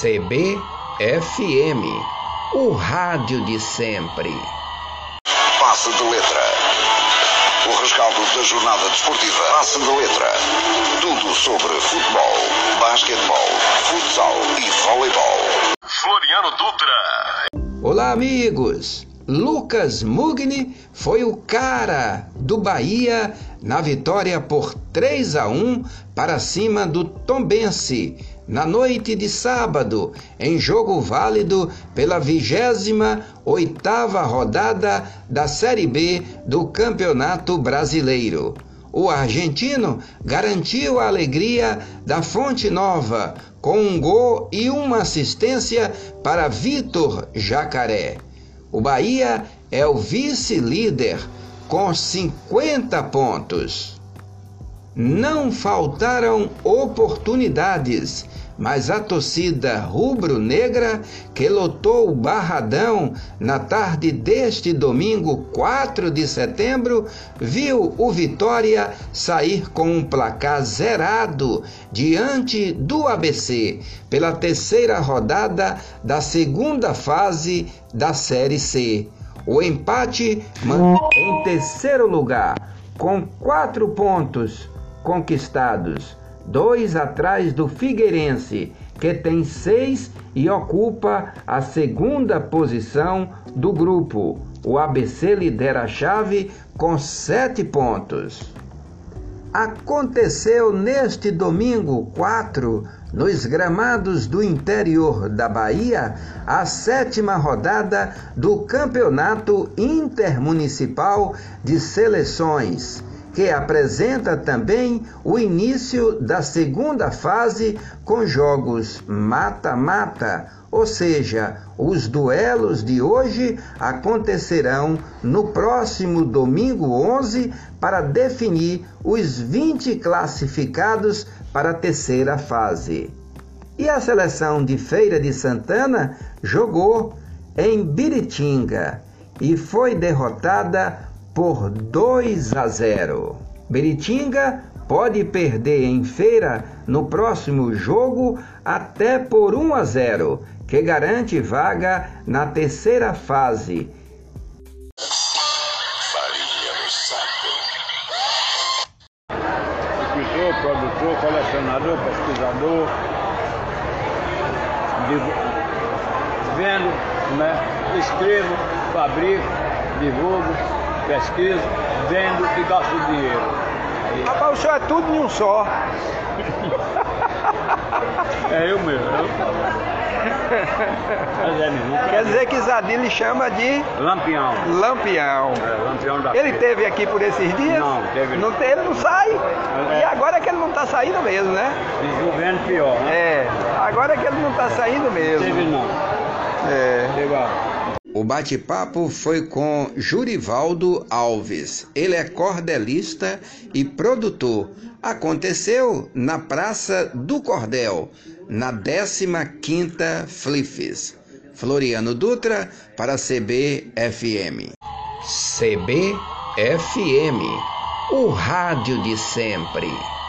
CBFM, o rádio de sempre. Passe de letra. O rescaldo da jornada desportiva. Passe de letra. Tudo sobre futebol, basquetebol, futsal e voleibol. Floriano Dutra. Olá, amigos. Lucas Mugni foi o cara do Bahia na vitória por 3 a 1 para cima do Tombense na noite de sábado, em jogo válido pela 28 oitava rodada da Série B do Campeonato Brasileiro. O argentino garantiu a alegria da Fonte Nova com um gol e uma assistência para Vitor Jacaré. O Bahia é o vice-líder com 50 pontos. Não faltaram oportunidades mas a torcida rubro-negra que lotou o Barradão na tarde deste domingo 4 de setembro viu o Vitória sair com um placar zerado diante do ABC pela terceira rodada da segunda fase da Série C. O empate em terceiro lugar, com quatro pontos conquistados dois atrás do Figueirense, que tem seis e ocupa a segunda posição do grupo. O ABC lidera a chave com sete pontos. Aconteceu neste domingo 4, nos gramados do interior da Bahia, a sétima rodada do Campeonato Intermunicipal de Seleções que apresenta também o início da segunda fase com jogos mata-mata, ou seja, os duelos de hoje acontecerão no próximo domingo 11 para definir os 20 classificados para a terceira fase. E a seleção de Feira de Santana jogou em Biritinga e foi derrotada por 2 a 0. Beritinga pode perder em feira no próximo jogo até por 1 a 0, que garante vaga na terceira fase. Produtor, colecionador, pesquisador, vendo, né? escrevo, fabrico, divulgo pesquiso, vendo e gasto dinheiro. Aí... Rapaz, o senhor é tudo em um só. é eu mesmo. É Quer dizer que Zadir lhe chama de Lampião. Lampião. É, Lampião da Ele teve aqui por esses dias? Não, teve não. Ele não sai. É. E agora é que ele não está saindo mesmo, né? governo pior, né? É, agora é que ele não está saindo mesmo. Teve não. É. Legal. O bate-papo foi com Jurivaldo Alves. Ele é cordelista e produtor. Aconteceu na Praça do Cordel, na 15ª Flifes. Floriano Dutra para CBFM. CBFM, o rádio de sempre.